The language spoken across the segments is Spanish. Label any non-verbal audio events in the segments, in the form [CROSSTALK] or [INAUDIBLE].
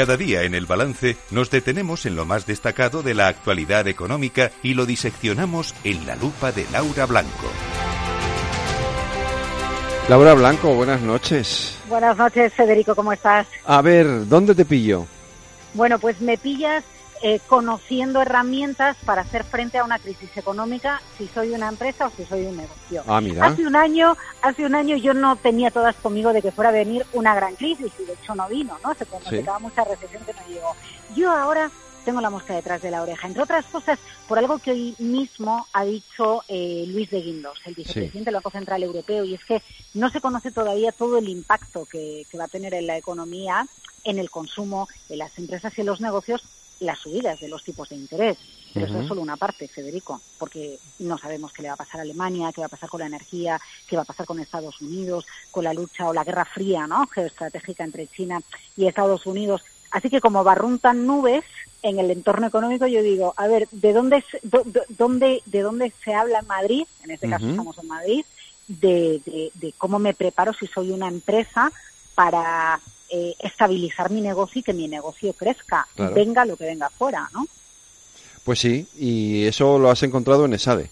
Cada día en el balance nos detenemos en lo más destacado de la actualidad económica y lo diseccionamos en la lupa de Laura Blanco. Laura Blanco, buenas noches. Buenas noches, Federico, ¿cómo estás? A ver, ¿dónde te pillo? Bueno, pues me pillas eh, conociendo herramientas para hacer frente a una crisis económica si soy una empresa o si soy un negocio. Ah, mira. Hace un año, hace un año yo no tenía todas conmigo de que fuera a venir una gran crisis y de hecho no vino, ¿no? Se pronosticaba mucha recesión que no llegó. Yo ahora tengo la mosca detrás de la oreja, entre otras cosas por algo que hoy mismo ha dicho eh, Luis de Guindos, el vicepresidente del Banco Central Europeo, y es que no se conoce todavía todo el impacto que, que va a tener en la economía, en el consumo, en las empresas y en los negocios las subidas de los tipos de interés. Pero eso es solo una parte, Federico, porque no sabemos qué le va a pasar a Alemania, qué va a pasar con la energía, qué va a pasar con Estados Unidos, con la lucha o la guerra fría, ¿no? Geoestratégica entre China y Estados Unidos. Así que como barruntan nubes en el entorno económico, yo digo, a ver, ¿de dónde, dónde, de dónde se habla en Madrid? En este caso estamos en Madrid, de, de cómo me preparo si soy una empresa para eh, estabilizar mi negocio y que mi negocio crezca, venga lo que venga fuera, ¿no? Pues sí, y eso lo has encontrado en ESADE.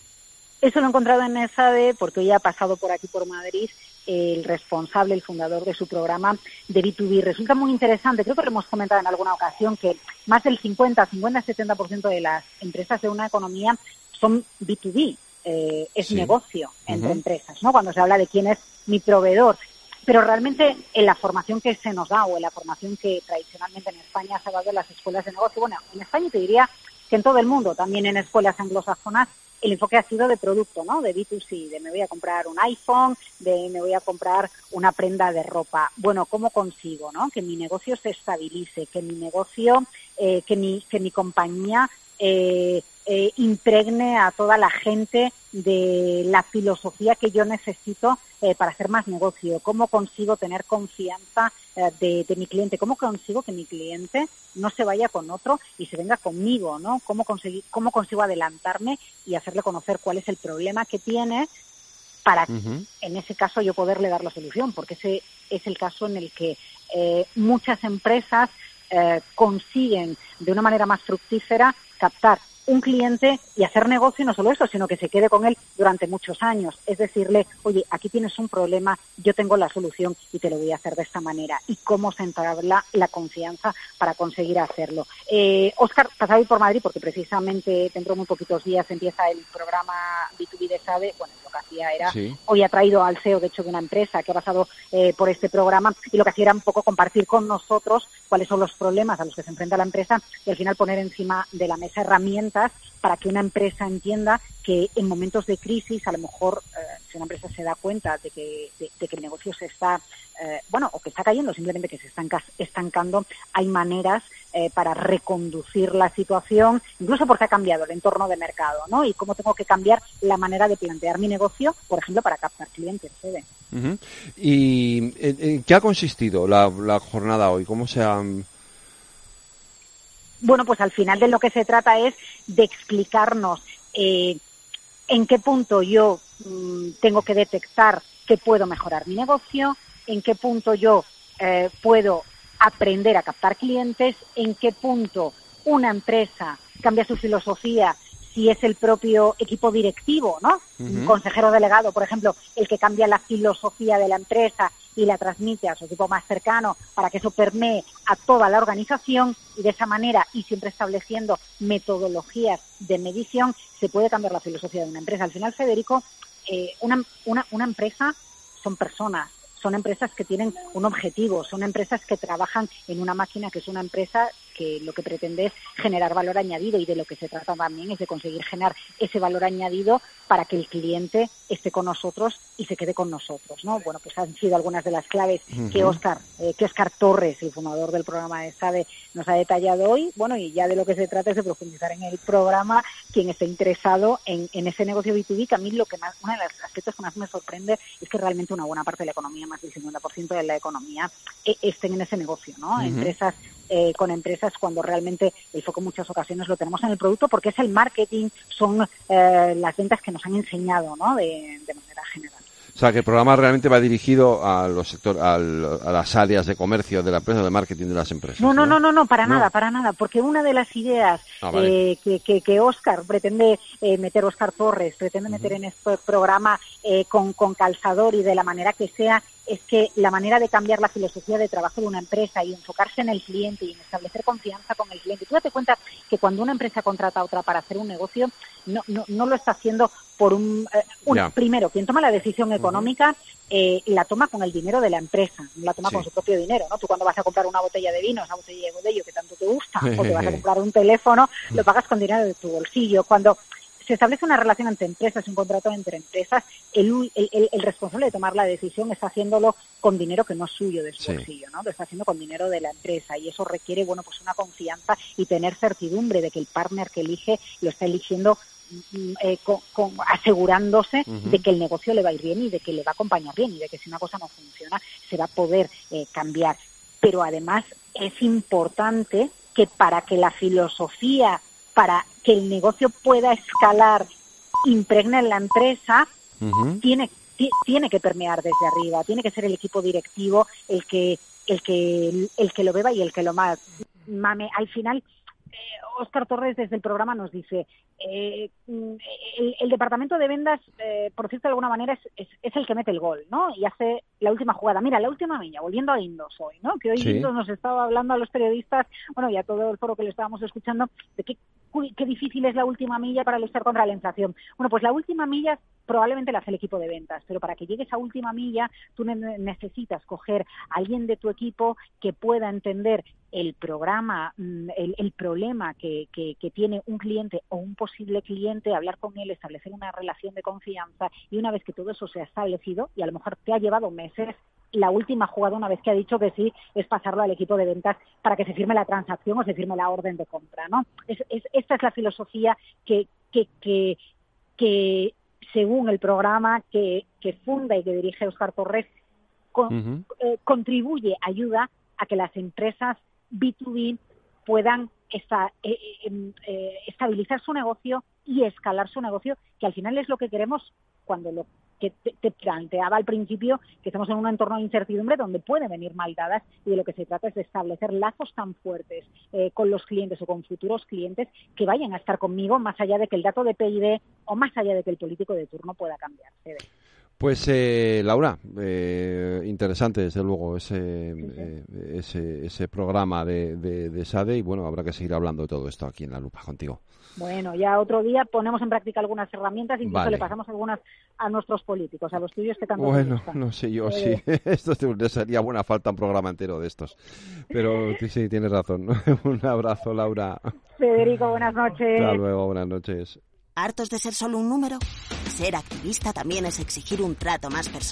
Eso lo he encontrado en ESADE porque hoy ha pasado por aquí, por Madrid, el responsable, el fundador de su programa de B2B. Resulta muy interesante, creo que lo hemos comentado en alguna ocasión, que más del 50, 50, 70% de las empresas de una economía son B2B, eh, es negocio entre empresas, ¿no? Cuando se habla de quién es mi proveedor pero realmente en la formación que se nos da o en la formación que tradicionalmente en España se ha dado en las escuelas de negocio, bueno, en España te diría que en todo el mundo, también en escuelas anglosajonas, el enfoque ha sido de producto, ¿no? De B2C, de me voy a comprar un iPhone, de me voy a comprar una prenda de ropa. Bueno, ¿cómo consigo, no? Que mi negocio se estabilice, que mi negocio, eh, que mi que mi compañía eh, eh, impregne a toda la gente de la filosofía que yo necesito eh, para hacer más negocio, cómo consigo tener confianza eh, de, mi cliente, cómo consigo que mi cliente no se vaya con otro y se venga conmigo, ¿no? Cómo, conseguir, cómo consigo adelantarme y hacerle conocer cuál es el problema que tiene para, en ese caso, yo poderle dar la solución, porque ese es el caso en el que muchas empresas consiguen de una manera más fructífera captar un cliente y hacer negocio, y no solo eso, sino que se quede con él durante muchos años. Es decirle, oye, aquí tienes un problema, yo tengo la solución y te lo voy a hacer de esta manera. Y cómo se la, la confianza para conseguir hacerlo. Eh, Oscar, pasado por Madrid porque precisamente dentro de muy poquitos días empieza el programa B2B de SADE. Bueno, lo que hacía era, hoy ha traído al CEO, de hecho, de una empresa que ha pasado eh, por este programa y lo que hacía era un poco compartir con nosotros cuáles son los problemas a los que se enfrenta la empresa y al final poner encima de la mesa herramientas para que una empresa entienda que en momentos de crisis, a lo mejor, eh, si una empresa se da cuenta de que, de, que el negocio se está, eh, bueno, o que está cayendo, simplemente que se está estancando, hay maneras eh, para reconducir la situación, incluso porque ha cambiado el entorno de mercado, ¿no? Y cómo tengo que cambiar la manera de plantear mi negocio, por ejemplo, para captar clientes. ¿Y en, qué ha consistido la, la jornada hoy? ¿Cómo se ha...? Bueno, pues al final de lo que se trata es de explicarnos eh, en qué punto yo mm, tengo que detectar que puedo mejorar mi negocio, en qué punto yo eh, puedo aprender a captar clientes, en qué punto una empresa cambia su filosofía si es el propio equipo directivo, ¿no? Un consejero delegado, por ejemplo, el que cambia la filosofía de la empresa y la transmite a su equipo más cercano para que eso permee a toda la organización y de esa manera y siempre estableciendo metodologías de medición se puede cambiar la filosofía de una empresa. Al final, Federico, eh, una, una, una empresa son personas, son empresas que tienen un objetivo, son empresas que trabajan en una máquina que es una empresa que lo que pretende es generar valor añadido y de lo que se trata también es de conseguir generar ese valor añadido para que el cliente esté con nosotros y se quede con nosotros, ¿no? Bueno, pues han sido algunas de las claves que Oscar, eh, que Oscar Torres, el fundador del programa de SADE, nos ha detallado hoy. Bueno, y ya de lo que se trata es de profundizar en el programa, quien esté interesado en, ese negocio B2B, que a mí lo que más, uno de los aspectos que más me sorprende es que realmente una buena parte de la economía, más del 50% de la economía, eh, estén en ese negocio, ¿no? Empresas eh, con empresas cuando realmente el foco en muchas ocasiones lo tenemos en el producto porque es el marketing, son eh, las ventas que nos han enseñado ¿no? de, manera general. O sea, que el programa realmente va dirigido a los sector, a las áreas de comercio de la empresa, de marketing de las empresas. No, no, no, no, no, para nada, para nada, porque una de las ideas ah, eh, que, que, que, Oscar pretende eh, meter, Oscar Torres, pretende meter en este programa eh, con, con calzador y de la manera que sea, es que la manera de cambiar la filosofía de trabajo de una empresa y enfocarse en el cliente y en establecer confianza con el cliente. Tú date cuenta que cuando una empresa contrata a otra para hacer un negocio, no, no, no lo está haciendo por un, eh, primero, quien toma la decisión económica eh, la toma con el dinero de la empresa, no la toma con su propio dinero, ¿no? Tú cuando vas a comprar una botella de vino, una botella de bodello que tanto te gusta, o te vas a [LAUGHS] comprar un teléfono, lo pagas con dinero de tu bolsillo. Cuando se establece una relación entre empresas, un contrato entre empresas, el, el, responsable de tomar la decisión está haciéndolo con dinero que no es suyo de su bolsillo, ¿no? Lo está haciendo con dinero de la empresa y eso requiere, bueno, pues una confianza y tener certidumbre de que el partner que elige lo está eligiendo mm, eh, con, asegurándose de que el negocio le va a ir bien y de que le va a acompañar bien y de que si una cosa no funciona se va a poder eh, cambiar. Pero además es importante que para que la filosofía para que el negocio pueda escalar, impregna en la empresa, tiene, tiene que permear desde arriba, tiene que ser el equipo directivo el que, el que, el que lo beba y el que lo mame. Al final, Oscar Torres desde el programa nos dice, eh, el, departamento de vendas, eh, por cierto, de alguna manera es, el que mete el gol, ¿no? Y hace la última jugada. Mira, la última milla, volviendo a Indos hoy, ¿no? Que hoy Indos nos estaba hablando a los periodistas, bueno, y a todo el foro que le estábamos escuchando, de qué, qué difícil es la última milla para luchar contra la inflación. Bueno, pues la última milla probablemente la hace el equipo de ventas, pero para que llegues a última milla, tú necesitas coger a alguien de tu equipo que pueda entender el programa, mm, el, problema que, que, tiene un cliente o un posible cliente, hablar con él, establecer una relación de confianza y una vez que todo eso se ha establecido y a lo mejor te ha llevado meses, la última jugada, una vez que ha dicho que sí, es pasarlo al equipo de ventas para que se firme la transacción o se firme la orden de compra, ¿no? Es, esta es la filosofía que, que, que, que según el programa que, que funda y que dirige Oscar Torres, eh, contribuye, ayuda a que las empresas B2B puedan eh, eh, em, eh, estabilizar su negocio y escalar su negocio, que al final es lo que queremos cuando lo que te, planteaba al principio, que estamos en un entorno de incertidumbre donde pueden venir maldadas y de lo que se trata es de establecer lazos tan fuertes con los clientes o con futuros clientes que vayan a estar conmigo más allá de que el dato de PIB o más allá de que el político de turno pueda cambiarse. Pues eh, Laura, eh, interesante desde luego ese, eh, ese, ese, programa de, de, SADE y bueno, habrá que seguir hablando de todo esto aquí en la lupa contigo. Bueno, ya otro día ponemos en práctica algunas herramientas, incluso le pasamos algunas a nuestros políticos, a los tuyos que tanto Bueno, no sé yo, sí, [LAUGHS] esto sería buena falta un programa entero de estos, pero [LAUGHS] sí, tienes razón. [LAUGHS] un abrazo, Laura. Federico, buenas noches. Hasta luego, buenas noches. ¿Hartos de ser solo un número? Ser activista también es exigir un trato más personal.